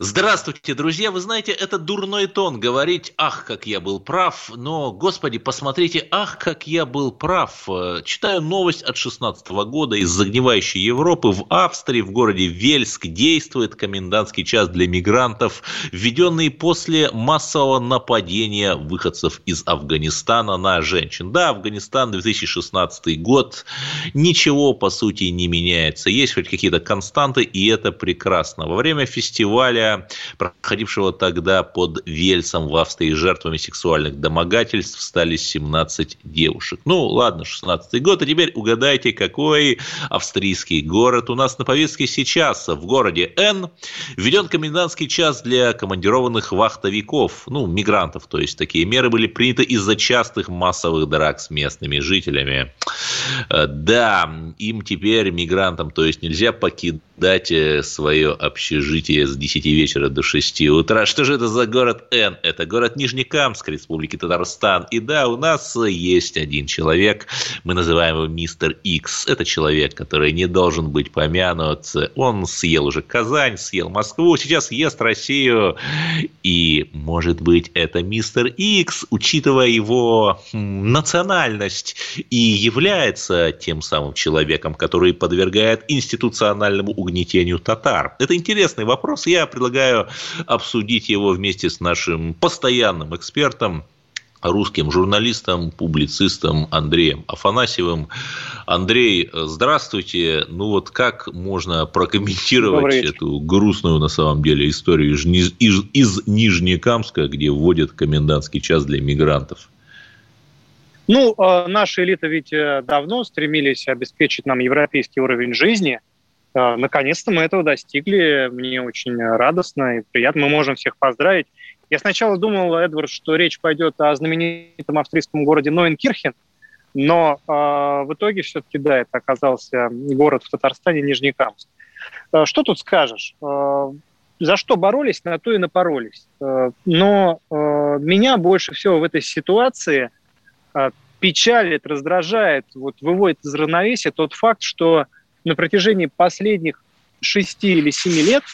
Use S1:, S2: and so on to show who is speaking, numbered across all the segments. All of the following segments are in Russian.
S1: Здравствуйте, друзья! Вы знаете, это дурной тон говорить «Ах, как я был прав!» Но, господи, посмотрите «Ах, как я был прав!» Читаю новость от 16 года из загнивающей Европы. В Австрии, в городе Вельск, действует комендантский час для мигрантов, введенный после массового нападения выходцев из Афганистана на женщин. Да, Афганистан 2016 год. Ничего, по сути, не меняется. Есть хоть какие-то константы, и это прекрасно. Во время фестиваля проходившего тогда под Вельсом в Австрии жертвами сексуальных домогательств стали 17 девушек. Ну, ладно, 16 год, а теперь угадайте, какой австрийский город у нас на повестке сейчас. В городе Н введен комендантский час для командированных вахтовиков, ну, мигрантов, то есть такие меры были приняты из-за частых массовых драк с местными жителями. Э, да, им теперь, мигрантам, то есть нельзя покидать э, свое общежитие с 10 вечера до 6 утра. Что же это за город Н? Это город Нижнекамск, Республики Татарстан. И да, у нас есть один человек, мы называем его мистер Икс. Это человек, который не должен быть помянут. Он съел уже Казань, съел Москву, сейчас ест Россию. И, может быть, это мистер Икс, учитывая его национальность, и является тем самым человеком, который подвергает институциональному угнетению татар. Это интересный вопрос. Я предлагаю обсудить его вместе с нашим постоянным экспертом, русским журналистом, публицистом Андреем Афанасьевым. Андрей, здравствуйте. Ну вот как можно прокомментировать эту грустную на самом деле историю из, из, из Нижнекамска, где вводят комендантский час для мигрантов?
S2: Ну, э, наши элиты ведь э, давно стремились обеспечить нам европейский уровень жизни – а, наконец-то мы этого достигли. Мне очень радостно и приятно. Мы можем всех поздравить. Я сначала думал, Эдвард, что речь пойдет о знаменитом австрийском городе Нойенкирхен, но э, в итоге все-таки, да, это оказался город в Татарстане, Нижнекамск. Э, что тут скажешь? Э, за что боролись, на то и напоролись. Э, но э, меня больше всего в этой ситуации э, печалит, раздражает, вот выводит из равновесия тот факт, что на протяжении последних шести или семи лет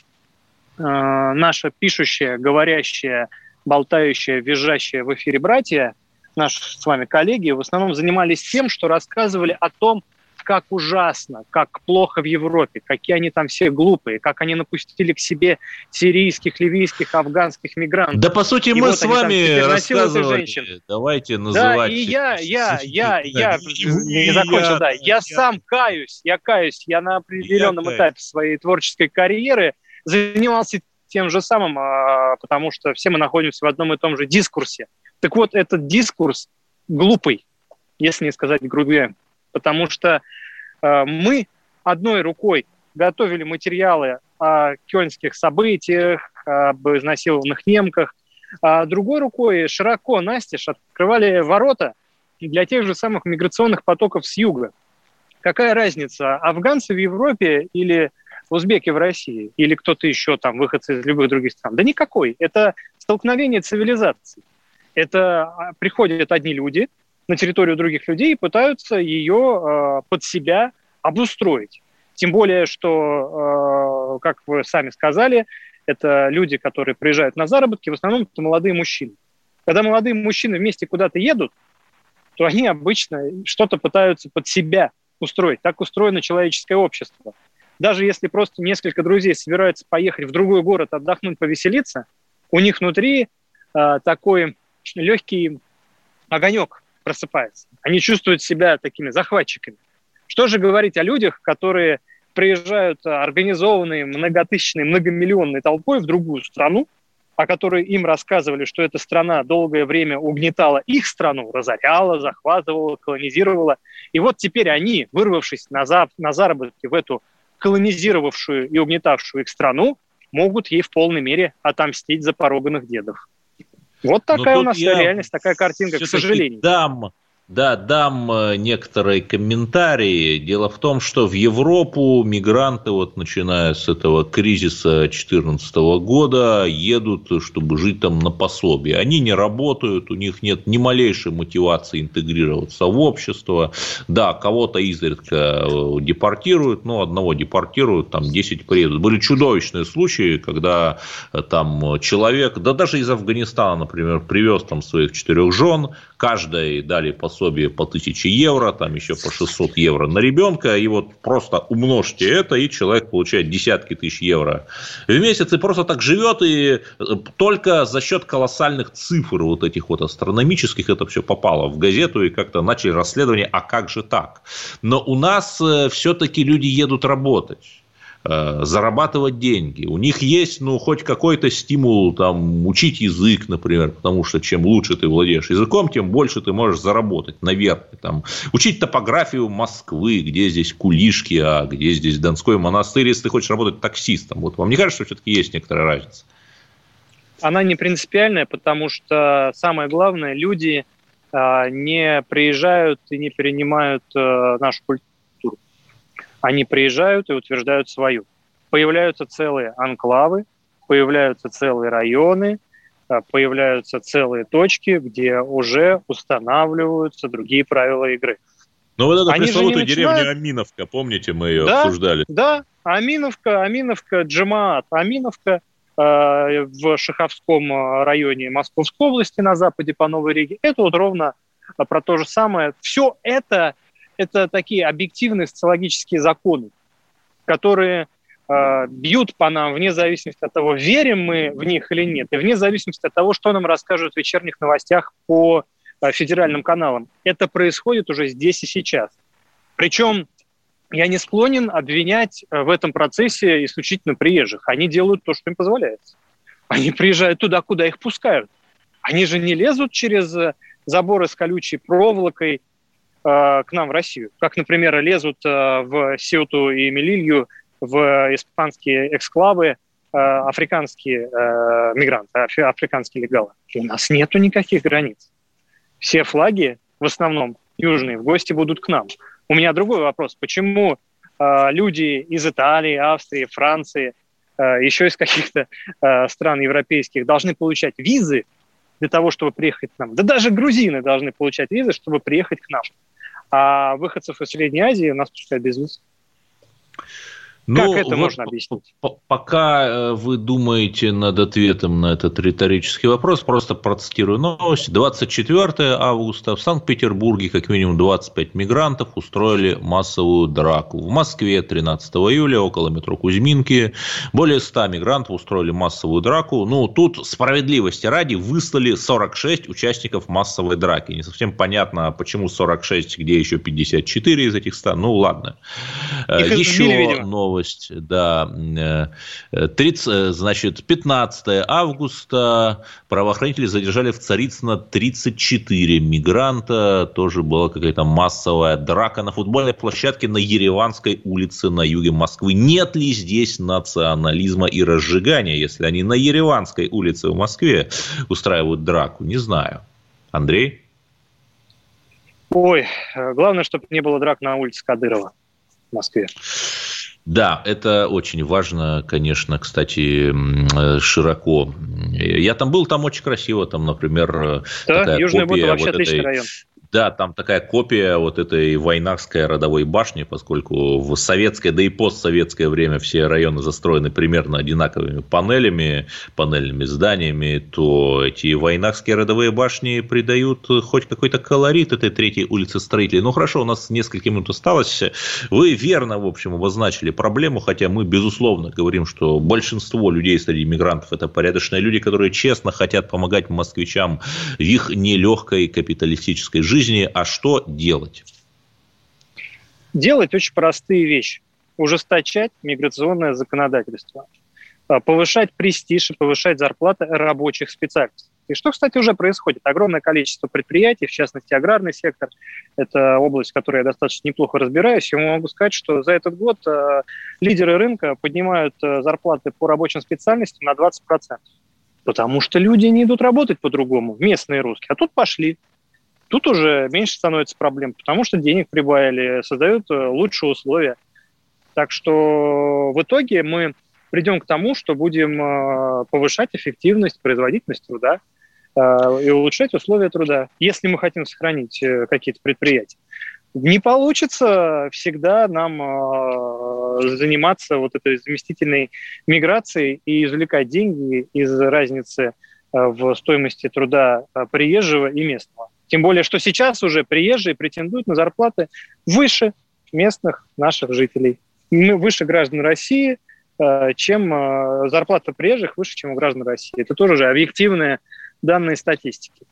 S2: э, наша пишущая, говорящая, болтающая, визжащая в эфире братья, наши с вами коллеги, в основном занимались тем, что рассказывали о том, как ужасно, как плохо в Европе, какие они там все глупые, как они напустили к себе сирийских, ливийских, афганских мигрантов.
S1: Да, по сути, и мы вот с вами рассказывали. Давайте называть.
S2: Да, и я, я, я, я, не закончил, да, я сам каюсь, я каюсь, я на определенном этапе своей творческой карьеры занимался тем же самым, а, потому что все мы находимся в одном и том же дискурсе. Так вот, этот дискурс глупый, если не сказать грубее потому что э, мы одной рукой готовили материалы о кёльнских событиях, об изнасилованных немках, а другой рукой широко настежь открывали ворота для тех же самых миграционных потоков с юга. Какая разница, афганцы в Европе или узбеки в России, или кто-то еще там, выходцы из любых других стран? Да никакой. Это столкновение цивилизаций. Это а, приходят одни люди, на территорию других людей и пытаются ее э, под себя обустроить. Тем более, что, э, как вы сами сказали, это люди, которые приезжают на заработки, в основном это молодые мужчины. Когда молодые мужчины вместе куда-то едут, то они обычно что-то пытаются под себя устроить. Так устроено человеческое общество. Даже если просто несколько друзей собираются поехать в другой город, отдохнуть, повеселиться, у них внутри э, такой легкий огонек просыпается. Они чувствуют себя такими захватчиками. Что же говорить о людях, которые приезжают организованной, многотысячной, многомиллионной толпой в другую страну, о которой им рассказывали, что эта страна долгое время угнетала их страну, разоряла, захватывала, колонизировала. И вот теперь они, вырвавшись на, за, на заработки в эту колонизировавшую и угнетавшую их страну, могут ей в полной мере отомстить за пороганных дедов. Вот такая у нас реальность, такая картинка, к сожалению.
S1: Дам Да, дам э, некоторые комментарии. Дело в том, что в Европу мигранты, вот начиная с этого кризиса 2014 года, едут, чтобы жить там на пособие. Они не работают, у них нет ни малейшей мотивации интегрироваться в общество. Да, кого-то изредка э, депортируют, но одного депортируют, там 10 приедут. Были чудовищные случаи, когда э, там человек, да даже из Афганистана, например, привез там своих четырех жен, каждой дали пособие по 1000 евро, там еще по 600 евро на ребенка, и вот просто умножьте это, и человек получает десятки тысяч евро в месяц, и просто так живет, и э, только за счет колоссальных цифр вот этих вот астрономических это все попало в газету, и как-то начали расследование, а как же так? Но у нас э, все-таки люди едут работать. Э, зарабатывать деньги. У них есть, ну, хоть какой-то стимул, там, учить язык, например, потому что чем лучше ты владеешь языком, тем больше ты можешь заработать, наверное. Там, учить топографию Москвы, где здесь Кулишки, а где здесь Донской монастырь, если ты хочешь работать таксистом. Вот вам не кажется, что все-таки есть некоторая разница?
S2: Она не принципиальная, потому что самое главное, люди а, не приезжают и не перенимают а, нашу культуру они приезжают и утверждают свою. Появляются целые анклавы, появляются целые районы, а, появляются целые точки, где уже устанавливаются другие правила игры.
S1: Ну, вот эту пресловутую начинают... деревню Аминовка, помните, мы ее
S2: да,
S1: обсуждали?
S2: Да, Аминовка, Аминовка, Джамаат, Аминовка э, в Шаховском районе Московской области на западе по Новой Риге. Это вот ровно про то же самое. Все это это такие объективные социологические законы, которые э, бьют по нам вне зависимости от того, верим мы в них или нет, и вне зависимости от того, что нам расскажут в вечерних новостях по э, федеральным каналам. Это происходит уже здесь и сейчас. Причем я не склонен обвинять э, в этом процессе исключительно приезжих. Они делают то, что им позволяется. Они приезжают туда, куда их пускают. Они же не лезут через э, заборы с колючей проволокой, к нам в Россию. Как, например, лезут э, в Сеуту и Мелилью, в испанские эксклавы э, африканские мигранты, африканские легалы. У нас нету никаких границ. Все флаги, в основном южные, в гости будут к нам. У меня другой вопрос. Почему люди из Италии, Австрии, Франции, еще из каких-то стран европейских должны получать визы для того, чтобы приехать к нам? Да даже грузины должны получать визы, чтобы приехать к нам а выходцев из Средней Азии у нас пускают без.
S1: Ну, как это вот можно объяснить? Пока э, вы думаете над ответом на этот риторический вопрос, просто процитирую новость. 24 августа в Санкт-Петербурге как минимум 25 мигрантов устроили массовую драку. В Москве 13 июля около метро Кузьминки более 100 мигрантов устроили массовую драку. Ну, тут справедливости ради выслали 46 участников массовой драки. Не совсем понятно, почему 46, где еще 54 из этих 100. Ну, ладно. Их Еще новость новость, да. 30, э, э, значит, 15 августа правоохранители задержали в Царицыно 34 мигранта. Тоже была какая-то массовая драка на футбольной площадке на Ереванской улице на юге Москвы. Нет ли здесь национализма и разжигания, если они на Ереванской улице в Москве устраивают драку? Не знаю. Андрей?
S2: Ой, э, главное, чтобы не было драк на улице Кадырова в Москве.
S1: Да, это очень важно, конечно, кстати, э, широко. Я там был, там очень красиво, там, например, э,
S2: да, такая Южный копия вообще вот
S1: этой,
S2: район.
S1: Да, там такая копия вот этой Войнахской родовой башни, поскольку в советское, да и постсоветское время все районы застроены примерно одинаковыми панелями, панельными зданиями, то эти Войнахские родовые башни придают хоть какой-то колорит этой третьей улице строителей. Ну, хорошо, у нас несколько минут осталось. Вы верно, в общем, обозначили проблему, хотя мы, безусловно, говорим, что большинство людей среди мигрантов – это порядочные люди, которые честно хотят помогать москвичам в их нелегкой капиталистической жизни жизни, а что делать?
S2: Делать очень простые вещи. Ужесточать миграционное законодательство, а, повышать престиж и повышать зарплаты рабочих специалистов. И что, кстати, уже происходит. Огромное количество предприятий, в частности, аграрный сектор, это область, в которой я достаточно неплохо разбираюсь, и могу сказать, что за этот год э, лидеры рынка поднимают э, зарплаты по рабочим специальностям на 20%. Потому что люди не идут работать по-другому, местные русские. А тут пошли Тут уже меньше становится проблем, потому что денег прибавили, создают э, лучшие условия. Так что в итоге мы придем к тому, что будем э, повышать эффективность, производительность труда э, и улучшать условия труда, если мы хотим сохранить какие-то предприятия. Не получится всегда нам заниматься вот этой заместительной миграцией и извлекать деньги из разницы в стоимости труда приезжего и местного. Тем более, что сейчас уже приезжие претендуют на зарплаты выше местных наших жителей. Мы выше граждан России, э, чем э, зарплата приезжих выше, чем у граждан России. Это тоже уже объективные данные статистики.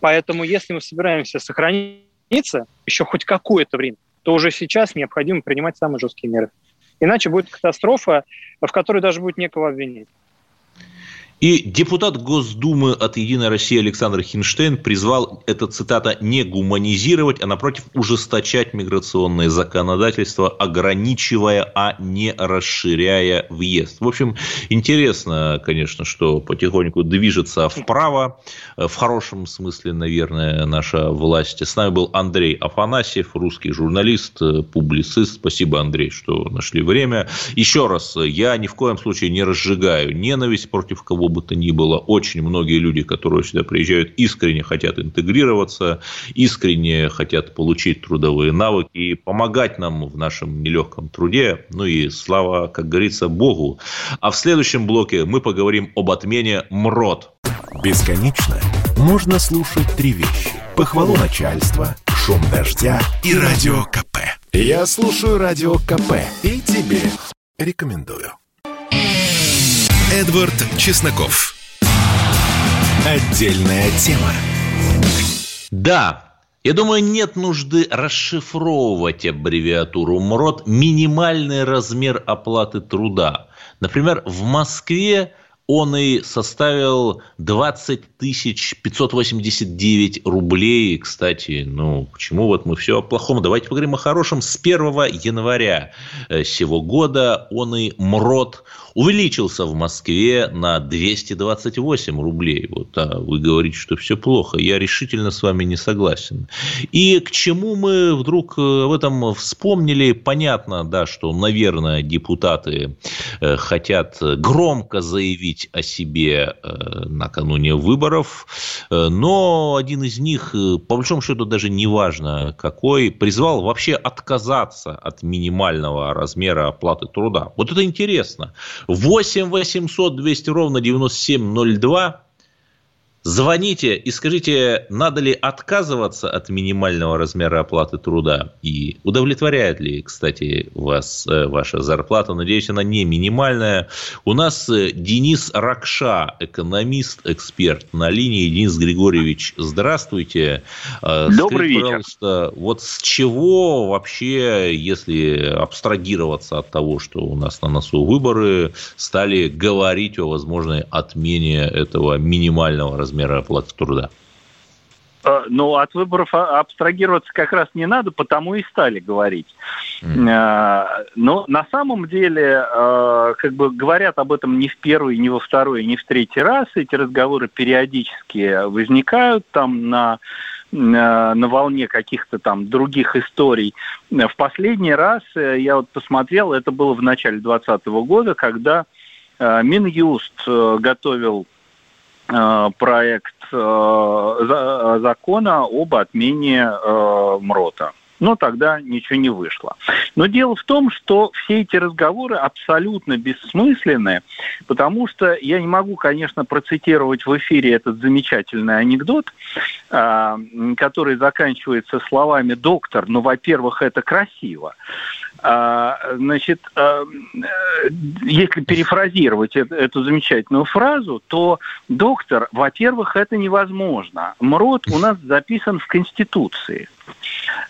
S2: Поэтому, если мы собираемся сохраниться еще хоть какое-то время, то уже сейчас необходимо принимать самые жесткие меры. Иначе будет катастрофа, в которой даже будет некого обвинить.
S1: И депутат Госдумы от «Единой России» Александр Хинштейн призвал, это цитата, не гуманизировать, а напротив ужесточать миграционное законодательство, ограничивая, а не расширяя въезд. В общем, интересно, конечно, что потихоньку движется вправо, в хорошем смысле, наверное, наша власть. С нами был Андрей Афанасьев, русский журналист, публицист. Спасибо, Андрей, что нашли время. Еще раз, я ни в коем случае не разжигаю ненависть против кого бы то ни было. Очень многие люди, которые сюда приезжают, искренне хотят интегрироваться, искренне хотят получить трудовые навыки и помогать нам в нашем нелегком труде. Ну и слава, как говорится, Богу. А в следующем блоке мы поговорим об отмене МРОД.
S3: Бесконечно можно слушать три вещи. Похвалу начальства, шум дождя и радио КП. Я слушаю радио КП и тебе рекомендую. Эдвард Чесноков. Отдельная тема.
S1: Да, я думаю, нет нужды расшифровывать аббревиатуру МРОД минимальный размер оплаты труда. Например, в Москве он и составил 20 589 рублей. Кстати, ну, почему вот мы все о плохом? Давайте поговорим о хорошем. С 1 января э, сего года он и МРОД увеличился в Москве на 228 рублей. Вот, а вы говорите, что все плохо. Я решительно с вами не согласен. И к чему мы вдруг э, в этом вспомнили? Понятно, да, что, наверное, депутаты э, хотят громко заявить о себе э, накануне выборов, но один из них, по большому счету, даже не важно какой, призвал вообще отказаться от минимального размера оплаты труда. Вот это интересно. 8 800 200 ровно 9702. Звоните и скажите, надо ли отказываться от минимального размера оплаты труда и удовлетворяет ли, кстати, вас э, ваша зарплата. Надеюсь, она не минимальная. У нас э, Денис Ракша, экономист, эксперт на линии. Денис Григорьевич, здравствуйте.
S4: Э, Добрый Скажите,
S1: вечер. Пожалуйста, вот с чего вообще, если абстрагироваться от того, что у нас на носу выборы, стали говорить о возможной отмене этого минимального размера размера оплаты труда?
S4: Э, ну, от выборов а, абстрагироваться как раз не надо, потому и стали говорить. Mm. Но на самом деле, э, как бы говорят об этом не в первый, не во второй, не в третий раз. Эти разговоры периодически возникают там на на волне каких-то там других историй. В последний раз я вот посмотрел, это было в начале 2020 года, когда Минюст готовил проект э, закона об отмене э, МРОТа. Но тогда ничего не вышло. Но дело в том, что все эти разговоры абсолютно бессмысленны, потому что я не могу, конечно, процитировать в эфире этот замечательный анекдот, который заканчивается словами «доктор», ну, во-первых, это красиво, значит, а, если перефразировать эту замечательную фразу, то доктор, во-первых, это невозможно. МРОД у нас записан в Конституции.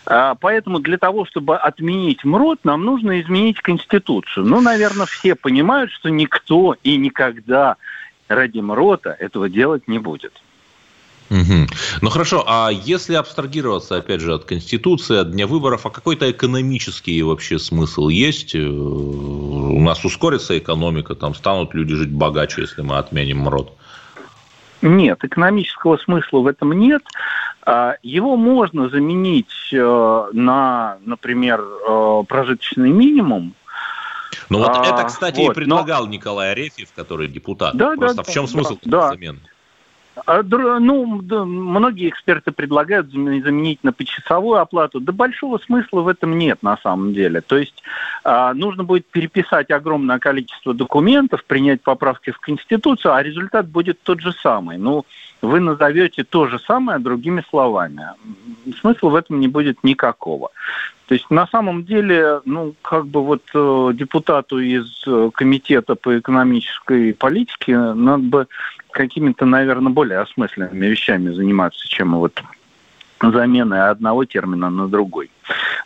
S4: А, поэтому для того, чтобы отменить МРОД, нам нужно изменить Конституцию. Ну, наверное, все понимают, что никто и никогда ради МРОТа этого делать не будет.
S1: Угу. Ну хорошо, а если абстрагироваться, опять же, от Конституции, от дня выборов, а какой-то экономический вообще смысл есть? Э, у нас ускорится экономика, там станут люди жить богаче, если мы отменим МРОД?
S4: Нет, экономического смысла в этом нет. А, его можно заменить э, на, например, э, прожиточный минимум.
S1: Ну вот а, это, кстати, вот, и предлагал но... Николай Арефьев, который депутат. Да, Просто да, в чем да, смысл
S4: да. замены? Ну, да, многие эксперты предлагают заменить на почасовую оплату. Да большого смысла в этом нет на самом деле. То есть а, нужно будет переписать огромное количество документов, принять поправки в Конституцию, а результат будет тот же самый. Ну, вы назовете то же самое другими словами. Смысла в этом не будет никакого. То есть на самом деле, ну, как бы вот э, депутату из э, комитета по экономической политике надо бы какими-то, наверное, более осмысленными вещами заниматься, чем вот замены одного термина на другой.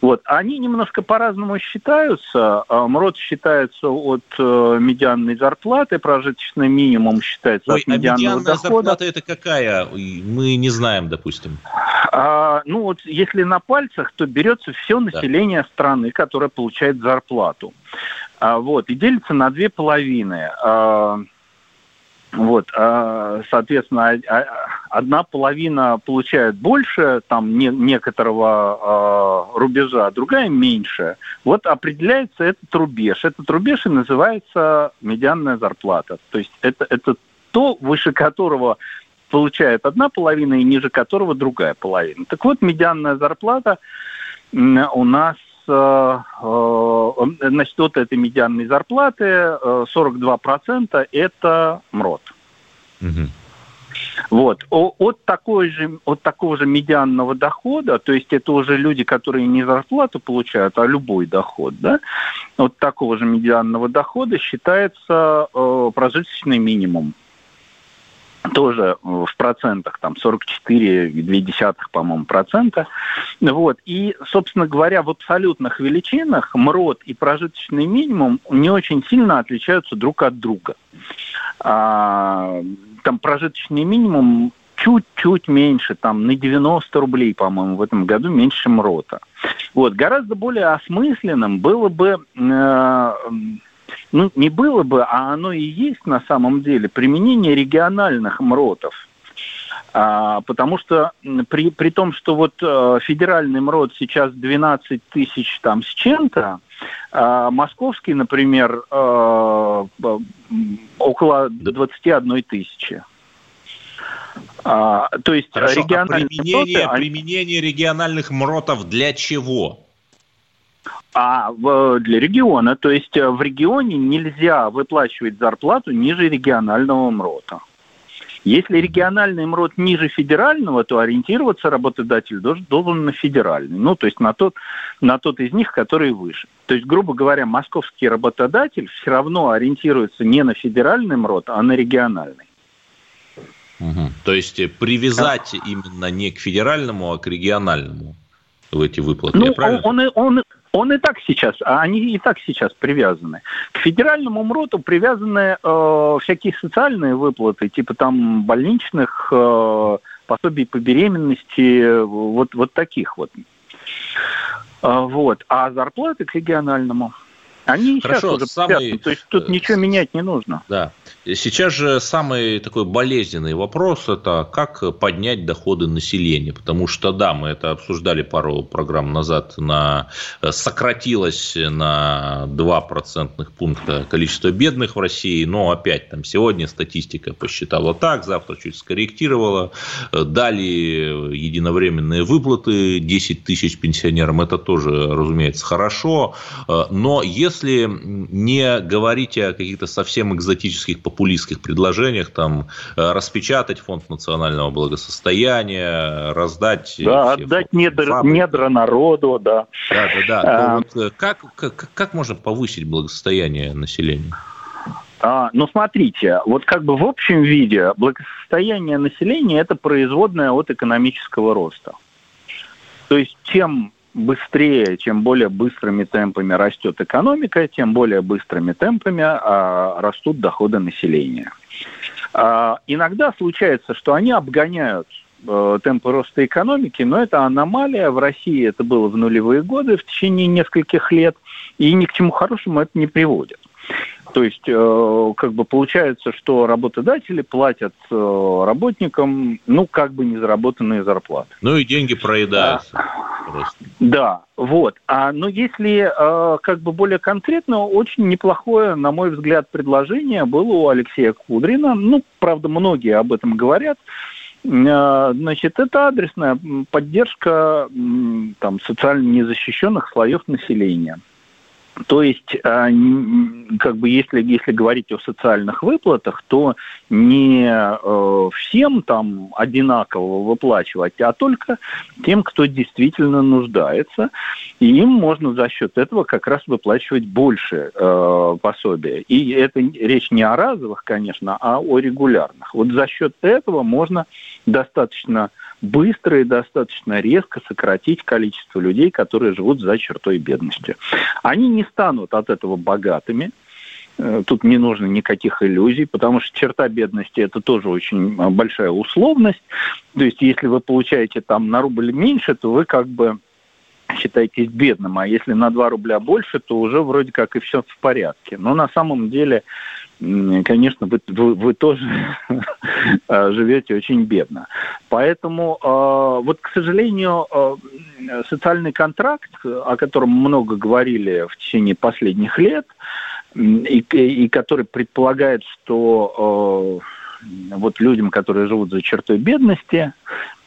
S4: Вот. Они немножко по-разному считаются. А, МРОД считается от э, медианной зарплаты, прожиточный минимум считается Ой, от медианного а медианная дохода. зарплата
S1: это какая? Мы не знаем, допустим.
S4: А, ну вот если на пальцах, то берется все население да. страны, которое получает зарплату. А, вот, и делится на две половины. А, вот, а, соответственно, а, а, одна половина получает больше там не, некоторого рубежа, другая меньше. Вот определяется этот рубеж. Этот рубеж и называется медианная зарплата. То есть это, это то, выше которого получает одна половина и ниже которого другая половина. Так вот, медианная зарплата у нас значит, от этой медианной зарплаты 42% это МРОД. Угу. Вот. От, такой же, от такого же медианного дохода, то есть это уже люди, которые не зарплату получают, а любой доход, да, от такого же медианного дохода считается э, прожиточный минимум тоже в процентах, там 44,2, по-моему, процента. Вот. И, собственно говоря, в абсолютных величинах МРОД и прожиточный минимум не очень сильно отличаются друг от друга. А, там прожиточный минимум чуть-чуть меньше, там на 90 рублей, по-моему, в этом году меньше МРОТа. Вот, гораздо более осмысленным было бы э, ну, не было бы, а оно и есть на самом деле, применение региональных МРОТов. А, потому что при, при том, что вот э, федеральный МРОТ сейчас 12 тысяч там с чем-то, а московский, например, э, около 21 тысячи.
S1: А, то есть Хорошо, а региональные а применение, МРОТы, применение региональных МРОТов для чего?
S4: а для региона. То есть э, в регионе нельзя выплачивать зарплату ниже регионального МРОТа. Если региональный МРОТ ниже федерального, то ориентироваться работодатель должен, должен на федеральный. Ну, то есть на тот, на тот из них, который выше. То есть, грубо говоря, московский работодатель все равно ориентируется не на федеральный МРОТ, а на региональный.
S1: Угу. То есть э, привязать да. именно не к федеральному, а к региональному в эти выплаты.
S4: Ну, он, он, он, он и так сейчас, а они и так сейчас привязаны. К федеральному МРОТу привязаны э, всякие социальные выплаты, типа там больничных, э, пособий по беременности, вот, вот таких вот. Э, вот. А зарплаты к региональному. Они Хорошо, сейчас уже самый... то есть тут ничего менять не нужно.
S1: Да. Сейчас же самый такой болезненный вопрос – это как поднять доходы населения. Потому что, да, мы это обсуждали пару программ назад, на, сократилось на 2 процентных пункта количество бедных в России, но опять там сегодня статистика посчитала так, завтра чуть скорректировала, дали единовременные выплаты 10 тысяч пенсионерам, это тоже, разумеется, хорошо, но если не говорить о каких-то совсем экзотических популистских предложениях, там, э, распечатать фонд национального благосостояния, раздать...
S4: Да, отдать недра, недра народу, да.
S1: Да, да, да. А... Вот э, как, как, как можно повысить благосостояние населения?
S4: А, ну, смотрите, вот как бы в общем виде благосостояние населения – это производное от экономического роста. То есть чем быстрее, чем более быстрыми темпами растет экономика, тем более быстрыми темпами а, растут доходы населения. А, иногда случается, что они обгоняют а, темпы роста экономики, но это аномалия. В России это было в нулевые годы в течение нескольких лет, и ни к чему хорошему это не приводит. То есть, э, как бы получается, что работодатели платят э, работникам, ну, как бы незаработанные зарплаты.
S1: Ну и деньги проедаются.
S4: Да, да вот. А, но если э, как бы более конкретно, очень неплохое, на мой взгляд, предложение было у Алексея Кудрина. Ну, правда, многие об этом говорят. Значит, это адресная поддержка там, социально незащищенных слоев населения. То есть, а, как бы, если, если говорить о социальных выплатах, то не э, всем там одинаково выплачивать, а только тем, кто действительно нуждается. И им можно за счет этого как раз выплачивать больше э, пособия. И это речь не о разовых, конечно, а о регулярных. Вот за счет этого можно достаточно быстро и достаточно резко сократить количество людей, которые живут за чертой бедности. Они не станут от этого богатыми, э, Тут не нужно никаких иллюзий, потому что черта бедности это тоже очень э, большая условность. То есть, если вы получаете там на рубль меньше, то вы как бы считаетесь бедным, а если на 2 рубля больше, то уже вроде как и все в порядке. Но на самом деле конечно, вы, вы, вы тоже живете очень бедно. Поэтому, а, вот, к сожалению, а, социальный контракт, о котором много говорили в течение последних лет, и, и который предполагает, что а, вот людям, которые живут за чертой бедности,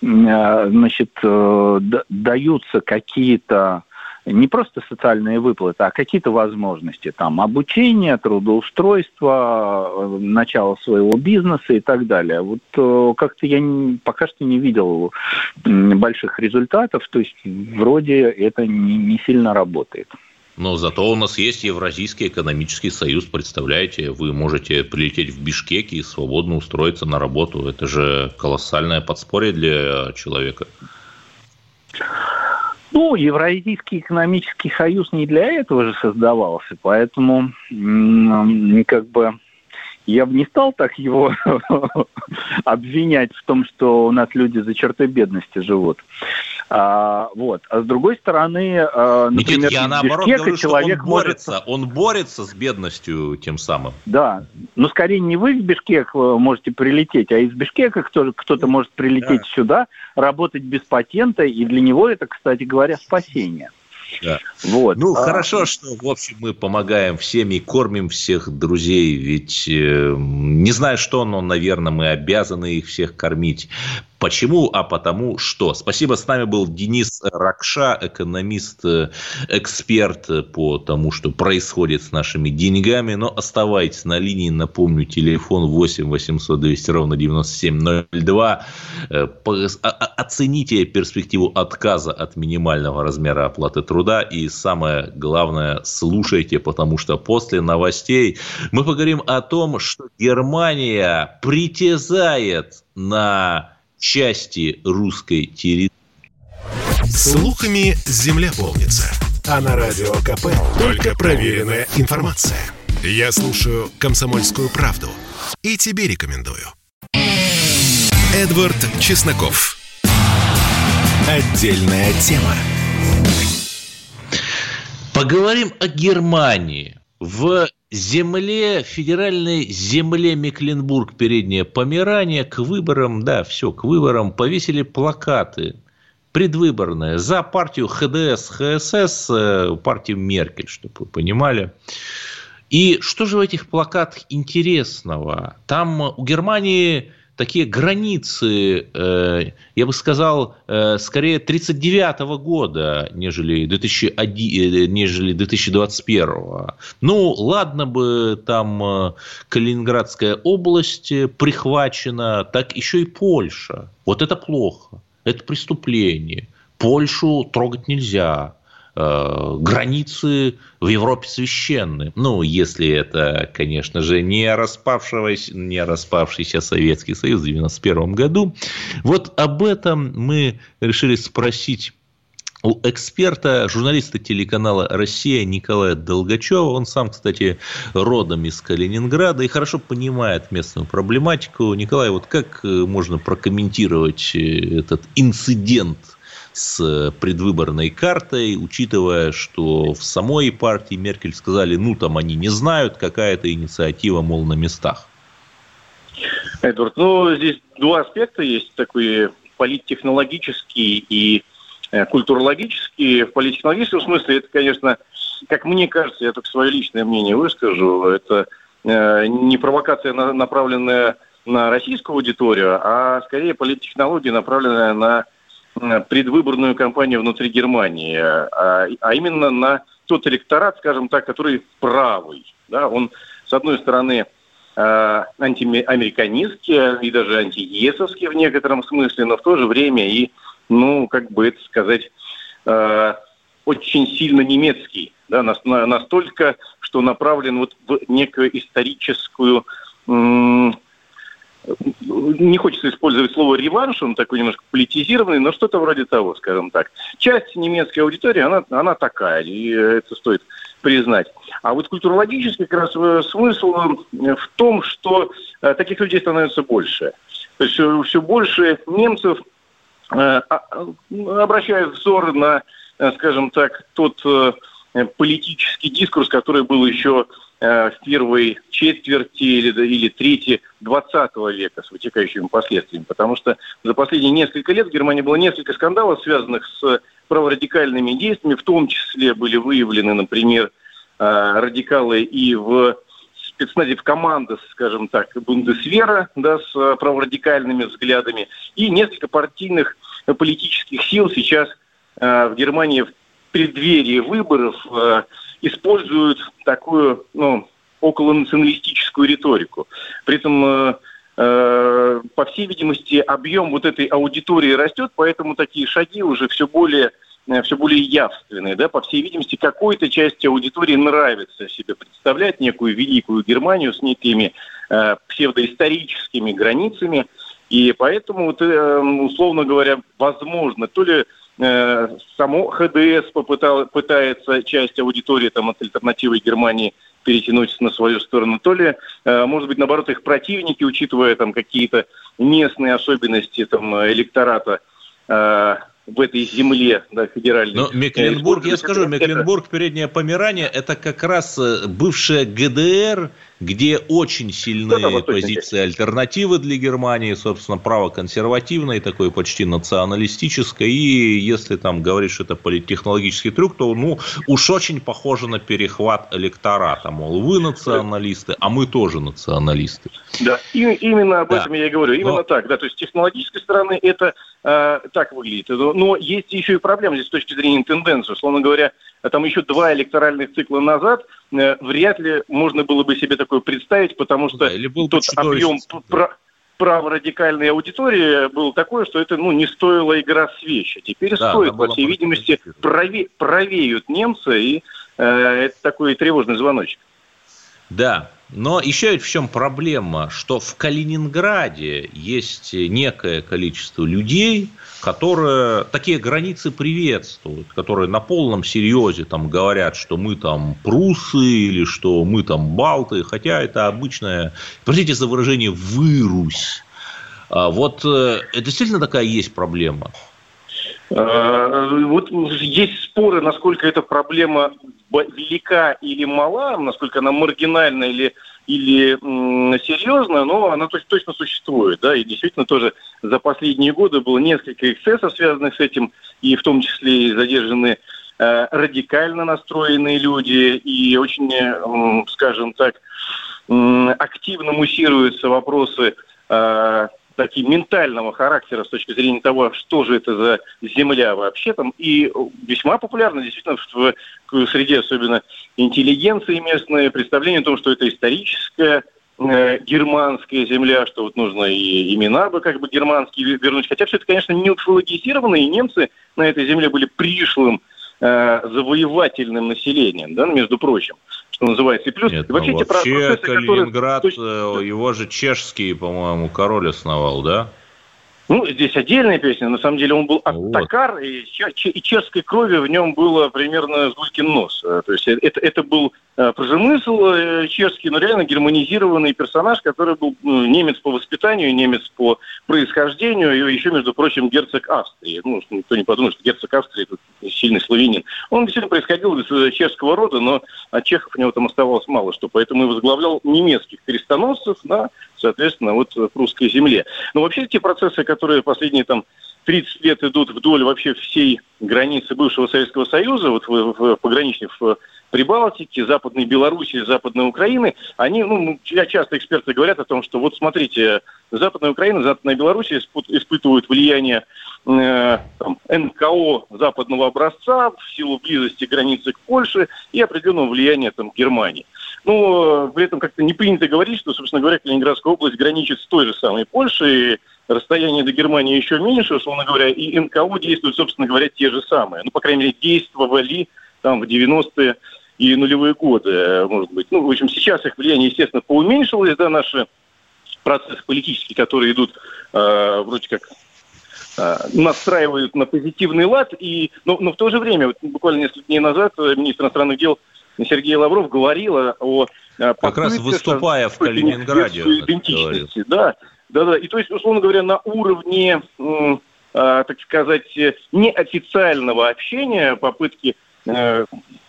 S4: значит, э, даются какие-то не просто социальные выплаты, а какие-то возможности, там, обучение, трудоустройство, э, начало своего бизнеса и так далее. Вот э, как-то я пока что не видел больших результатов, то есть вроде это не сильно работает.
S1: Но зато у нас есть Евразийский экономический союз, представляете, вы можете прилететь в Бишкек и свободно устроиться на работу. Это же колоссальное подспорье для человека.
S4: Ну, Евразийский экономический союз не для этого же создавался, поэтому как бы я бы не стал так его обвинять в том, что у нас люди за чертой бедности живут. А, вот. А с другой стороны,
S1: а, например, Никит, я наоборот Бишкека говорю, человек он борется, может... он борется с бедностью тем самым.
S4: Да, но скорее не вы в Бишкек э, можете прилететь, а из Бишкека кто- кто-то может прилететь да. сюда, работать без патента, и для него это, кстати говоря, спасение.
S1: Да. Вот. Ну, а... хорошо, что, в общем, мы помогаем всем и кормим всех друзей, ведь э, не знаю что, но, наверное, мы обязаны их всех кормить. Почему? А потому что. Спасибо, с нами был Денис Ракша, экономист, э, эксперт по тому, что происходит с нашими деньгами. Но оставайтесь на линии. Напомню, телефон 8 800 200 ровно 9702. Э, оцените перспективу отказа от минимального размера оплаты труда. И самое главное, слушайте, потому что после новостей мы поговорим о том, что Германия притязает на части русской территории.
S3: Слухами земля полнится. А на радио КП только проверенная информация. Я слушаю «Комсомольскую правду» и тебе рекомендую. Эдвард Чесноков. Отдельная тема.
S1: Поговорим о Германии. В земле, федеральной земле Мекленбург, переднее Померания, к выборам, да, все, к выборам повесили плакаты предвыборные за партию ХДС, ХСС, э, партию Меркель, чтобы вы понимали. И что же в этих плакатах интересного? Там у Германии такие границы, э, я бы сказал, э, скорее 1939 года, нежели, 2001, э, нежели 2021. Ну, ладно бы там Калининградская область прихвачена, так еще и Польша. Вот это плохо, это преступление. Польшу трогать нельзя. Э, границы в Европе священны. Ну, если это, конечно же, не распавшийся, не распавшийся Советский Союз в 1991 году. Вот об этом мы решили спросить у эксперта, журналиста телеканала «Россия» Николая Долгачева. Он сам, кстати, родом из Калининграда и хорошо понимает местную проблематику. Николай, вот как можно прокомментировать э, этот инцидент с предвыборной картой, учитывая, что в самой партии Меркель сказали, ну там они не знают, какая-то инициатива, мол, на местах.
S5: Эдвард, ну здесь два аспекта есть, такой политтехнологический и э, культурологический. В политтехнологическом смысле это, конечно, как мне кажется, я только свое личное мнение выскажу, это э, не провокация, направленная на российскую аудиторию, а скорее политтехнология, направленная на предвыборную кампанию внутри Германии, а, а именно на тот электорат, скажем так, который правый. Да, он, с одной стороны, э, антиамериканистский и даже антиесовский в некотором смысле, но в то же время и, ну, как бы это сказать, э, очень сильно немецкий, да, настолько, что направлен вот в некую историческую не хочется использовать слово реванш, он такой немножко политизированный, но что-то вроде того, скажем так. Часть немецкой аудитории, она, она такая, и это стоит признать. А вот культурологический как раз э, смысл в том, что э, таких людей становится больше. То есть все, все больше немцев э, а, обращают взор на, скажем так, тот политический дискурс, который был еще Э, в первой четверти или, или трети 20 века с вытекающими последствиями. Потому что за последние несколько лет в Германии было несколько скандалов, связанных с праворадикальными действиями. В том числе были выявлены, например, э, радикалы и в спецназе в командах, скажем так, Бундесвера, да, с праворадикальными взглядами, и несколько партийных политических сил сейчас э, в Германии в преддверии выборов используют такую, ну, околонационалистическую риторику. При этом, э, э, по всей видимости, объем вот этой аудитории растет, поэтому такие шаги уже все более э, все более явственные, да, по всей видимости, какой-то части аудитории нравится себе представлять некую великую Германию с некими э, псевдоисторическими границами, и поэтому, вот, э, условно говоря, возможно, то ли само ХДС попытал, пытается часть аудитории там, от альтернативы Германии перетянуть на свою сторону, то ли, э, может быть, наоборот, их противники, учитывая там какие-то местные особенности там, электората, э, в этой земле да, федеральной.
S1: Но Мекленбург, я скажу, Мекленбург, переднее Померание, это как раз бывшая ГДР, где очень сильные позиции альтернативы для Германии, собственно, право консервативное, такое почти националистическое, и если там говоришь, что это политтехнологический трюк, то, ну, уж очень похоже на перехват электората, мол, вы националисты, а мы тоже националисты.
S5: Да, и, именно об да. этом я и говорю, именно Но... так, да, то есть с технологической стороны это э, так выглядит, но есть еще и проблема здесь с точки зрения тенденции, условно говоря, там еще два электоральных цикла назад вряд ли можно было бы себе такое представить, потому что да, или был тот объем про праворадикальной аудитории был такой, что это ну, не стоило игра свечи. Теперь да, стоит, по всей видимости, праве, правеют немцы, и э, это такой тревожный звоночек.
S1: Да, но еще ведь в чем проблема, что в Калининграде есть некое количество людей, которые такие границы приветствуют, которые на полном серьезе там говорят, что мы там прусы или что мы там балты, хотя это обычное, простите за выражение, вырусь. А вот э, это действительно такая есть проблема.
S5: А, вот есть споры, насколько эта проблема велика или мала, насколько она маргинальна или, или м, серьезна, но она точно, точно существует. Да, и действительно тоже за последние годы было несколько эксцессов, связанных с этим, и в том числе и задержаны э, радикально настроенные люди, и очень, э, скажем так, э, активно муссируются вопросы э, такие ментального характера с точки зрения того, что же это за земля вообще там. И весьма популярно действительно в, в среде особенно интеллигенции местной представление о том, что это историческая э, германская земля, что вот нужно и имена бы как бы германские вернуть. Хотя все это, конечно, не уфологизировано, и немцы на этой земле были пришлым э, завоевательным населением, да, между прочим что называется. И
S1: плюс Нет, вообще, ну, вообще Калининград, которые... его же чешский, по-моему, король основал, да?
S5: Ну, здесь отдельная песня. На самом деле он был оттакар, и, и чешской крови в нем было примерно Гулькин нос. Э, то есть это, это был э, прожемысл э, чешский, но реально германизированный персонаж, который был ну, немец по воспитанию, немец по происхождению, и еще, между прочим, герцог Австрии. Ну, никто не подумает, что герцог Австрии это сильный славянин. Он действительно происходил из чешского рода, но от чехов у него там оставалось мало что, поэтому и возглавлял немецких крестоносцев на соответственно, вот русской земле. Но вообще те процессы, которые последние там 30 лет идут вдоль вообще всей границы бывшего Советского Союза, вот в, в пограничных в Прибалтике, Западной Белоруссии, Западной Украины, они, ну, часто эксперты говорят о том, что вот смотрите, Западная Украина, Западная Белоруссия испытывают влияние э, там, НКО западного образца в силу близости границы к Польше и определенного влияния там, Германии. Но при этом как-то не принято говорить, что, собственно говоря, Калининградская область граничит с той же самой Польшей, расстояние до Германии еще меньше, условно говоря, и НКО действуют, собственно говоря, те же самые. Ну, по крайней мере, действовали там в 90-е и нулевые годы, может быть. Ну, в общем, сейчас их влияние, естественно, поуменьшилось, да, наши процессы политические, которые идут э, вроде как э, настраивают на позитивный лад, и, но, но в то же время, вот буквально несколько дней назад министр иностранных дел Сергей Лавров говорила о
S1: э, как раз выступая в Калининграде.
S5: Идентичности, да, да, да. И то есть, условно говоря, на уровне, э, так сказать, неофициального общения, попытки э,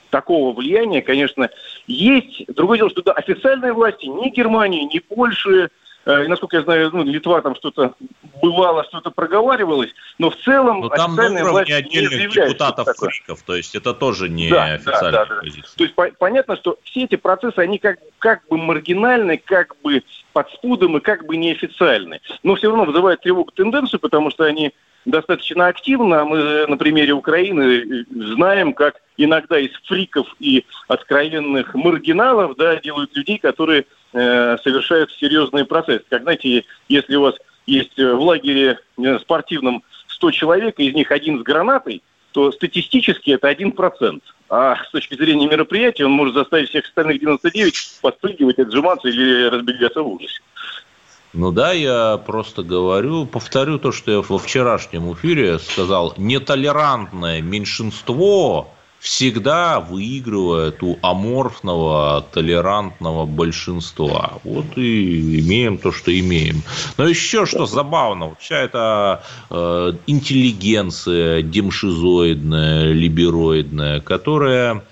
S5: такого влияния, конечно, есть. Другое дело, что да, официальные власти ни Германии, ни Польши, Э, и, насколько я знаю, ну, Литва там что-то бывало, что-то проговаривалось, но в целом
S1: но там официальная на власть отдельных не депутатов фриков, то есть это тоже не да, официальная да, да, позиция.
S5: То есть по- понятно, что все эти процессы, они как, как бы маргинальны, как бы под спудом и как бы неофициальны, но все равно вызывают тревогу тенденцию, потому что они достаточно активно. Мы на примере Украины знаем, как иногда из фриков и откровенных маргиналов да, делают людей, которые Э, совершают серьезные процессы. Как, знаете, если у вас есть в лагере спортивном 100 человек, из них один с гранатой, то статистически это 1%. А с точки зрения мероприятия он может заставить всех остальных 99 подпрыгивать, отжиматься или разбегаться в ужасе.
S1: Ну да, я просто говорю, повторю то, что я во вчерашнем эфире сказал. Нетолерантное меньшинство всегда выигрывает у аморфного, толерантного большинства. Вот и имеем то, что имеем. Но еще что забавно, вся эта э, интеллигенция демшизоидная, либероидная, которая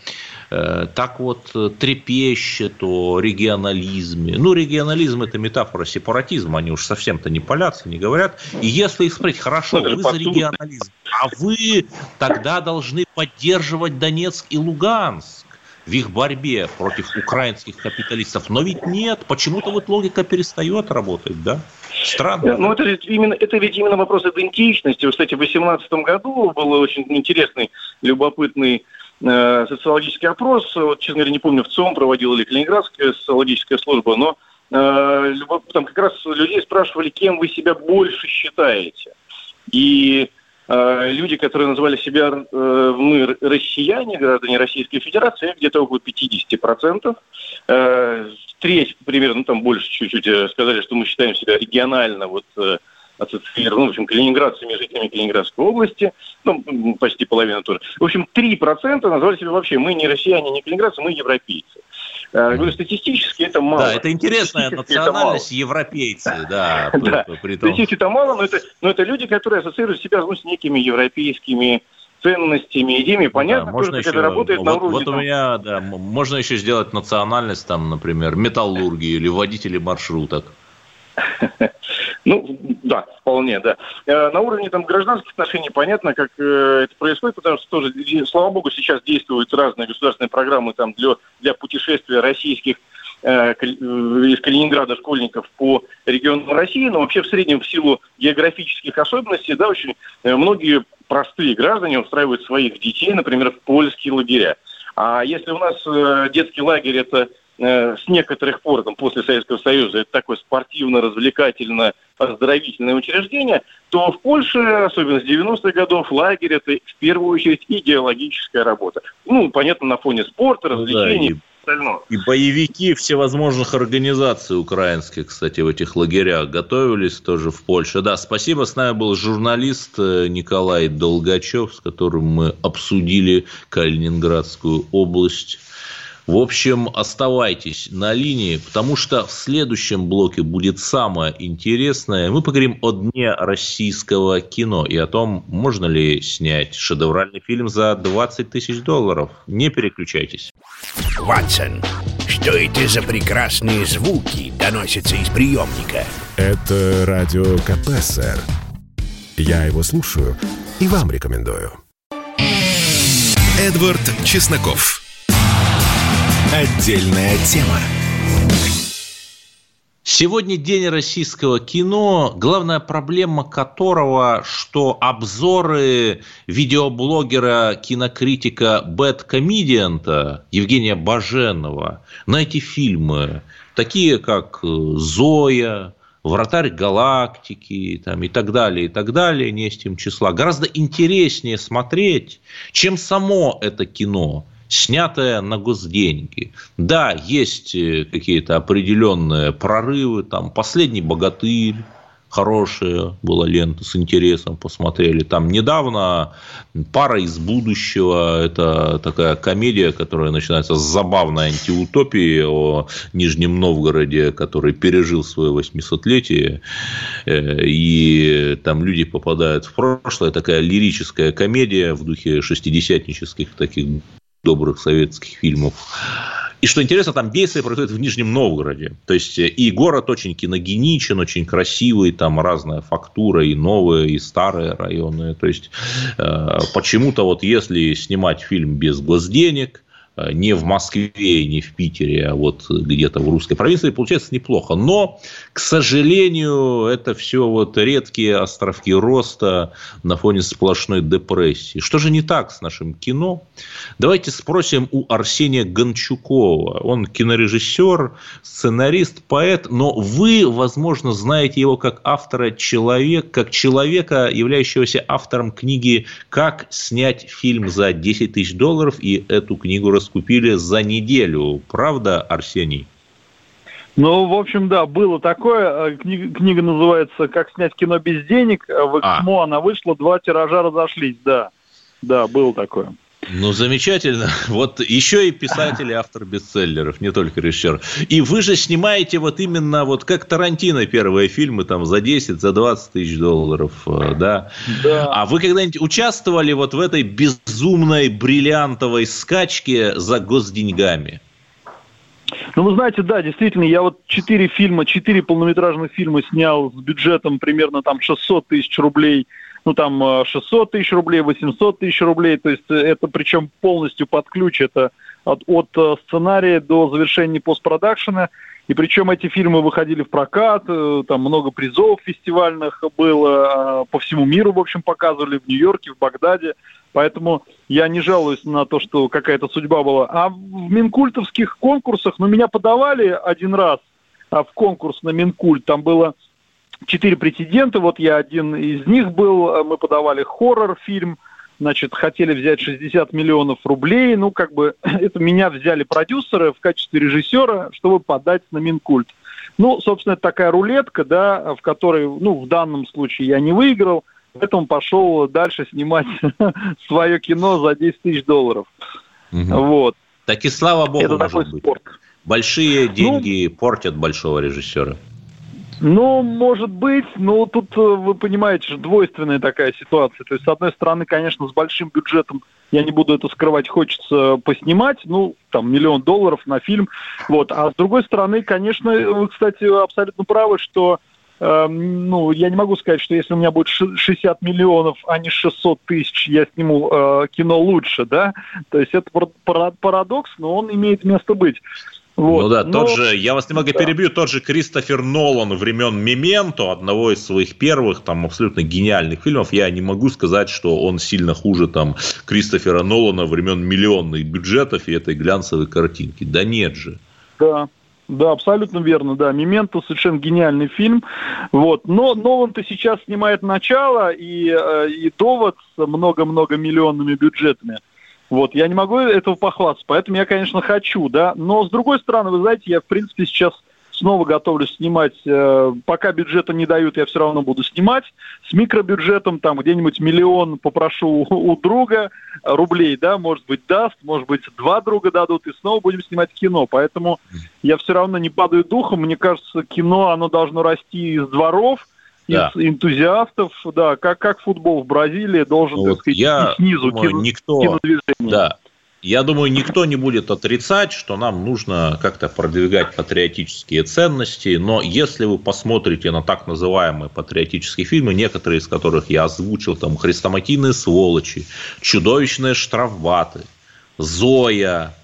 S1: так вот э, трепещет о регионализме. Ну, регионализм – это метафора сепаратизма, они уж совсем-то не полятся, не говорят. И если их спросить, хорошо, вы за регионализм, а вы тогда должны поддерживать Донецк и Луганск в их борьбе против украинских капиталистов. Но ведь нет, почему-то вот логика перестает работать, да? Странно.
S5: Ну, это ведь именно, это ведь именно вопрос идентичности. Кстати, в 2018 году был очень интересный, любопытный Э, социологический опрос, вот, честно говоря, не помню, в ЦОМ проводила или Калининградская социологическая служба, но э, там как раз людей спрашивали, кем вы себя больше считаете. И э, люди, которые называли себя мы россияне, граждане Российской Федерации, где-то около 50%. Э, треть примерно, ну там больше чуть-чуть, сказали, что мы считаем себя регионально вот э, ассоциирован, ну, в общем, калининградцами, жителями Калининградской области, ну, почти половина тоже. В общем, 3% назвали себя вообще, мы не россияне, не калининградцы, мы европейцы. Mm. Говорю, статистически это мало.
S1: Да, это интересная национальность, европейцы, да.
S5: да. При том... Статистически это мало, но это, но это люди, которые ассоциируют себя ну, с некими европейскими ценностями, идеями. Понятно, да,
S1: можно тоже, еще, это работает вот, на уровне... Вот у меня, да, можно еще сделать национальность, там, например, металлургии или водители маршруток.
S5: Ну, вполне, да. Э, на уровне там гражданских отношений понятно, как э, это происходит, потому что тоже, слава богу, сейчас действуют разные государственные программы там для, для путешествия российских э, из Калининграда школьников по регионам России, но вообще в среднем в силу географических особенностей, да, очень многие простые граждане устраивают своих детей, например, в польские лагеря. А если у нас детский лагерь это Э, с некоторых пор, там, после Советского Союза, это такое спортивно-развлекательное оздоровительное учреждение, то в Польше, особенно с 90-х годов, лагерь – это в первую очередь идеологическая работа. Ну, понятно, на фоне спорта, развлечений. Ну, да, остального.
S1: И боевики всевозможных организаций украинских, кстати, в этих лагерях готовились тоже в Польше. Да, спасибо. С нами был журналист э, Николай Долгачев, с которым мы обсудили Калининградскую область. В общем, оставайтесь на линии, потому что в следующем блоке будет самое интересное. Мы поговорим о дне российского кино и о том, можно ли снять шедевральный фильм за 20 тысяч долларов. Не переключайтесь.
S3: Ватсон, что это за прекрасные звуки доносятся из приемника? Это радио КП, сэр. Я его слушаю и вам рекомендую. Эдвард Чесноков. Отдельная тема.
S1: Сегодня день российского кино, главная проблема которого, что обзоры видеоблогера, кинокритика Бэт Комедианта Евгения Баженова на эти фильмы, такие как «Зоя», вратарь галактики там, и так далее, и так далее, не с тем числа, гораздо интереснее смотреть, чем само это кино снятое на госденьги. Да, есть э, какие-то определенные прорывы, там «Последний богатырь», хорошая была лента, с интересом посмотрели. Там недавно «Пара из будущего», это такая комедия, которая начинается с забавной антиутопии о Нижнем Новгороде, который пережил свое 800-летие, э, и там люди попадают в прошлое, такая лирическая комедия в духе шестидесятнических таких добрых советских фильмов. И что интересно, там действие происходит в Нижнем Новгороде. То есть, э, и город очень киногеничен, очень красивый, там разная фактура, и новые, и старые районы. То есть, э, почему-то вот если снимать фильм без госденег, не в Москве не в Питере, а вот где-то в русской провинции, получается неплохо. Но, к сожалению, это все вот редкие островки роста на фоне сплошной депрессии. Что же не так с нашим кино? Давайте спросим у Арсения Гончукова. Он кинорежиссер, сценарист, поэт, но вы, возможно, знаете его как автора человек, как человека, являющегося автором книги «Как снять фильм за 10 тысяч долларов» и эту книгу раскупили за неделю. Правда, Арсений?
S6: Ну, в общем, да, было такое. Э, книга, книга называется «Как снять кино без денег». Э, в а. Эксмо а. она вышла, два тиража разошлись, да. Да, было такое.
S1: Ну, замечательно. Вот еще и писатель и автор бестселлеров, не только режиссер. И вы же снимаете вот именно вот как Тарантино первые фильмы там за 10, за 20 тысяч долларов, э, да? Да. А вы когда-нибудь участвовали вот в этой безумной бриллиантовой скачке за госденьгами?
S6: Ну, вы знаете, да, действительно, я вот четыре фильма, четыре полнометражных фильма снял с бюджетом примерно там 600 тысяч рублей – ну там 600 э, тысяч рублей, 800 тысяч рублей, то есть э, это причем полностью под ключ, это от, от э, сценария до завершения постпродакшена, и причем эти фильмы выходили в прокат, там много призов фестивальных было, по всему миру, в общем, показывали в Нью-Йорке, в Багдаде. Поэтому я не жалуюсь на то, что какая-то судьба была. А в Минкультовских конкурсах, ну, меня подавали один раз а в конкурс на Минкульт. Там было четыре претендента, вот я один из них был, мы подавали хоррор-фильм, значит, хотели взять 60 миллионов рублей, ну, как бы, это меня взяли продюсеры в качестве режиссера, чтобы подать на Минкульт. Ну, собственно, это такая рулетка, да, в которой, ну, в данном случае я не выиграл, поэтому пошел дальше снимать свое кино за 10 тысяч долларов.
S1: Угу. Вот. Так и слава богу, это такой быть. спорт. Большие ну, деньги ну, портят большого режиссера.
S6: Ну, может быть, но тут, э, вы понимаете, двойственная такая ситуация. То есть, с одной стороны, конечно, с большим бюджетом, я не буду это скрывать, хочется поснимать, ну, там, миллион долларов на фильм, вот. А с другой стороны, конечно, вы, кстати, абсолютно правы, что э, ну, я не могу сказать, что если у меня будет 60 миллионов, а не 600 тысяч, я сниму э, кино лучше, да? То есть это парадокс, но он имеет место быть.
S1: Вот. Ну да, Но... тот же, я вас немного да. перебью, тот же Кристофер Нолан времен Мементо, одного из своих первых, там, абсолютно гениальных фильмов, я не могу сказать, что он сильно хуже, там, Кристофера Нолана времен миллионных бюджетов и этой глянцевой картинки. Да нет же.
S6: Да, да, абсолютно верно, да. «Мементо» совершенно гениальный фильм. Вот. Но Нолан-то сейчас снимает начало и, э, и «Довод» с много-много миллионными бюджетами. Вот, я не могу этого похвастаться, поэтому я, конечно, хочу, да. Но, с другой стороны, вы знаете, я, в принципе, сейчас снова готовлюсь снимать. Э, пока бюджета не дают, я все равно буду снимать. С микробюджетом там где-нибудь миллион попрошу у, у друга рублей, да, может быть, даст, может быть, два друга дадут, и снова будем снимать кино. Поэтому я все равно не падаю духом. Мне кажется, кино, оно должно расти из дворов, да. энтузиастов, да, как, как футбол в Бразилии должен,
S1: вот так сказать, я снизу думаю, кино, никто, кинодвижение. Да, я думаю, никто не будет отрицать, что нам нужно как-то продвигать патриотические ценности, но если вы посмотрите на так называемые патриотические фильмы, некоторые из которых я озвучил, там «Хрестоматийные сволочи», «Чудовищные штрафбаты», «Зоя»,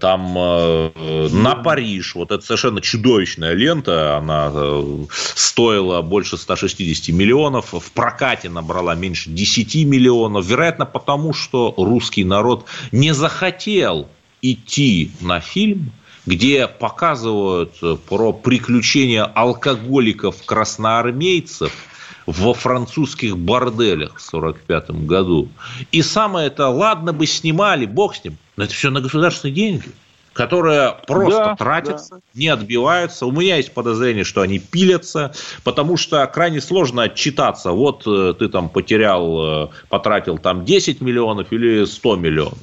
S1: там э, на Париж, вот это совершенно чудовищная лента, она э, стоила больше 160 миллионов, в прокате набрала меньше 10 миллионов, вероятно потому, что русский народ не захотел идти на фильм, где показывают про приключения алкоголиков-красноармейцев – во французских борделях в 1945 году. И самое это, ладно бы снимали, бог с ним, но это все на государственные деньги которые просто да, тратятся, да. не отбиваются. У меня есть подозрение, что они пилятся, потому что крайне сложно отчитаться. Вот э, ты там потерял, э, потратил там 10 миллионов или 100 миллионов.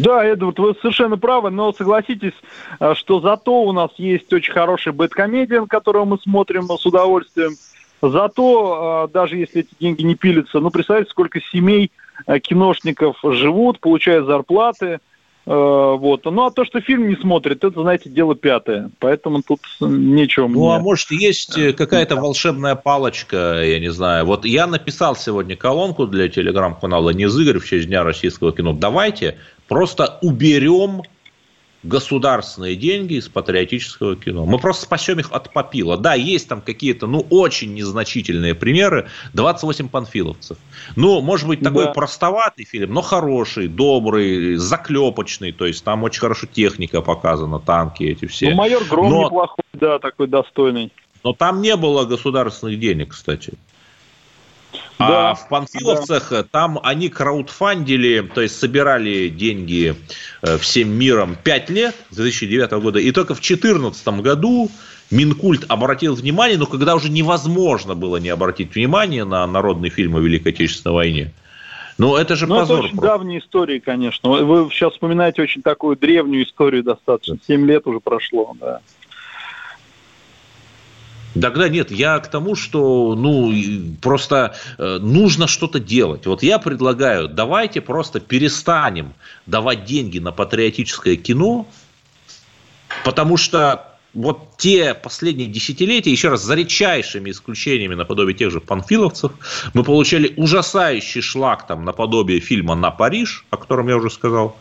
S6: Да, Эдвард, вы совершенно правы, но согласитесь, э, что зато у нас есть очень хороший бэткомедиан, которого мы смотрим с удовольствием. Зато, э, даже если эти деньги не пилятся, ну, представьте, сколько семей э, киношников живут, получают зарплаты. Вот. Ну, а то, что фильм не смотрит, это, знаете, дело пятое. Поэтому тут нечего
S1: Ну, мне... а может, есть какая-то волшебная палочка, я не знаю. Вот я написал сегодня колонку для телеграм-канала «Низ Игорь» в честь Дня российского кино. Давайте Просто уберем государственные деньги из патриотического кино. Мы просто спасем их от попила. Да, есть там какие-то, ну, очень незначительные примеры. 28 панфиловцев. Ну, может быть, такой да. простоватый фильм, но хороший, добрый, заклепочный. То есть, там очень хорошо техника показана, танки эти все. Ну,
S6: майор Гром но... неплохой, да, такой достойный.
S1: Но там не было государственных денег, кстати. Да, а в Панфиловцах да. там они краудфандили, то есть собирали деньги э, всем миром 5 лет, с 2009 года, и только в 2014 году Минкульт обратил внимание, но когда уже невозможно было не обратить внимание на народный фильм о Великой Отечественной войне. Ну, это же
S6: ну,
S1: позор.
S6: Это очень просто. давняя история, конечно. Вы сейчас вспоминаете очень такую древнюю историю достаточно. Семь лет уже прошло, да.
S1: Тогда нет, я к тому, что ну, просто э, нужно что-то делать. Вот я предлагаю, давайте просто перестанем давать деньги на патриотическое кино, потому что вот те последние десятилетия, еще раз, за редчайшими исключениями наподобие тех же панфиловцев, мы получали ужасающий шлак там наподобие фильма «На Париж», о котором я уже сказал,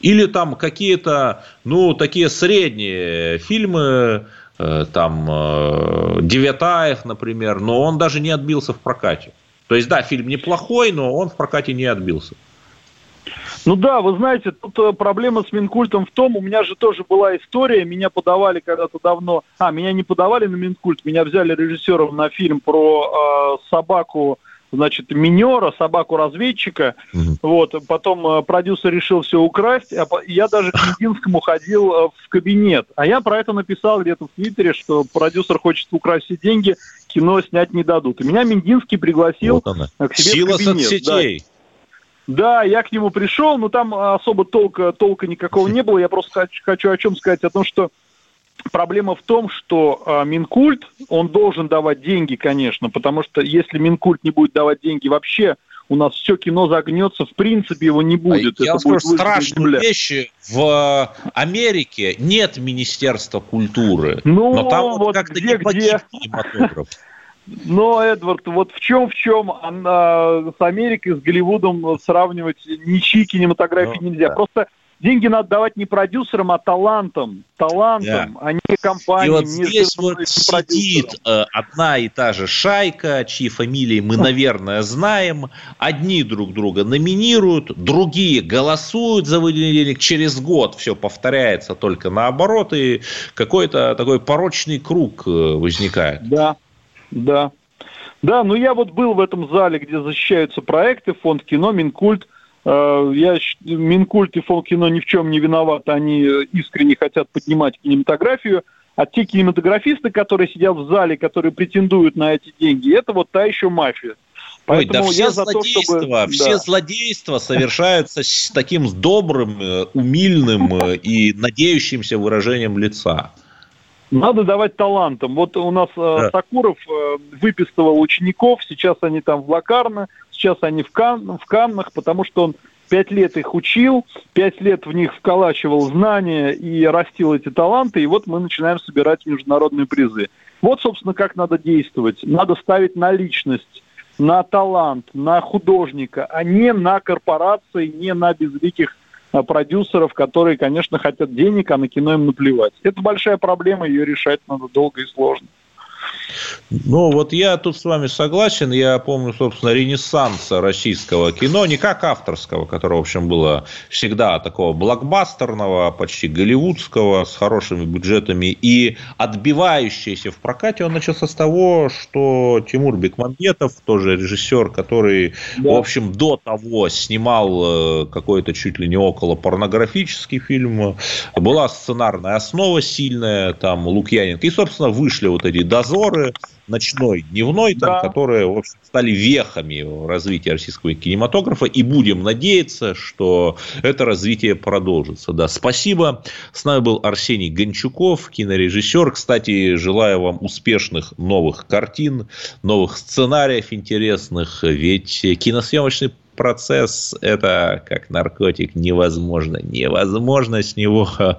S1: или там какие-то, ну, такие средние фильмы, там э, Девятаев, например, но он даже не отбился в прокате. То есть, да, фильм неплохой, но он в прокате не отбился.
S6: Ну да, вы знаете, тут э, проблема с Минкультом в том, у меня же тоже была история, меня подавали когда-то давно, а, меня не подавали на Минкульт, меня взяли режиссером на фильм про э, собаку значит, минера, собаку-разведчика. Угу. Вот, потом э, продюсер решил все украсть, а я даже к Мединскому ходил э, в кабинет. А я про это написал где-то в Твиттере, что продюсер хочет украсть все деньги, кино снять не дадут. И меня Миндинский пригласил вот
S1: к себе Сила в кабинет. соцсетей. Да.
S6: Да, я к нему пришел, но там особо толка, толка никакого не было. Я просто хочу, хочу о чем сказать, о том, что Проблема в том, что э, Минкульт, он должен давать деньги, конечно, потому что если Минкульт не будет давать деньги вообще, у нас все кино загнется, в принципе его не будет.
S1: А я вам скажу страшную вещь. В Америке нет Министерства культуры.
S6: Ну, но там вот, вот как-то где, не где... кинематограф. Но, Эдвард, вот в чем в чем она, с Америкой, с Голливудом сравнивать ничьи кинематографии ну, нельзя. Да. Просто деньги надо давать не продюсерам, а талантам. Талантам, да. а не компаниям. И вот
S1: не здесь вот сидит э, одна и та же шайка, чьи фамилии мы, наверное, знаем. Одни друг друга номинируют, другие голосуют за выделение денег. Через год все повторяется только наоборот, и какой-то такой порочный круг э, возникает.
S6: Да, да. Да, ну я вот был в этом зале, где защищаются проекты, фонд кино, Минкульт. Э, я, Минкульт и фонд кино ни в чем не виноваты, они искренне хотят поднимать кинематографию. А те кинематографисты, которые сидят в зале, которые претендуют на эти деньги, это вот та еще мафия.
S1: Поэтому Ой, да все злодейства, то, чтобы... все да. злодейства совершаются с таким добрым, э, умильным э, и надеющимся выражением лица.
S6: Надо давать талантам. Вот у нас э, да. Сакуров выписывал учеников, сейчас они там в Лакарно, сейчас они в, Кан, в Каннах, потому что он пять лет их учил, пять лет в них вколачивал знания и растил эти таланты, и вот мы начинаем собирать международные призы. Вот, собственно, как надо действовать. Надо ставить на личность на талант, на художника, а не на корпорации, не на безликих продюсеров, которые, конечно, хотят денег, а на кино им наплевать. Это большая проблема, ее решать надо долго и сложно.
S1: Ну, вот я тут с вами согласен. Я помню, собственно, ренессанса российского кино, не как авторского, которое, в общем, было всегда такого блокбастерного, почти голливудского, с хорошими бюджетами и отбивающийся в прокате. Он начался с того, что Тимур Бекмамбетов, тоже режиссер, который, да. в общем, до того снимал э, какой-то чуть ли не около порнографический фильм. Была сценарная основа сильная, там Лукьяненко. И, собственно, вышли вот эти дозоры, ночной, дневной, там, да. которые, в общем, стали вехами развития российского кинематографа, и будем надеяться, что это развитие продолжится. Да, спасибо. С нами был Арсений Гончуков, кинорежиссер. Кстати, желаю вам успешных новых картин, новых сценариев интересных, ведь киносъемочный процесс – это как наркотик, невозможно, невозможно с него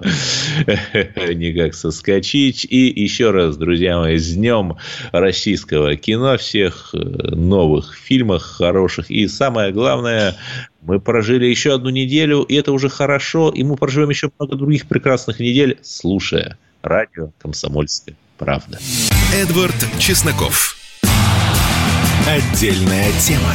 S1: никак соскочить. И еще раз, друзья мои, с днем российского кино, всех э, новых фильмах хороших. И самое главное, мы прожили еще одну неделю, и это уже хорошо, и мы проживем еще много других прекрасных недель, слушая радио «Комсомольская правда».
S3: Эдвард Чесноков. Отдельная тема.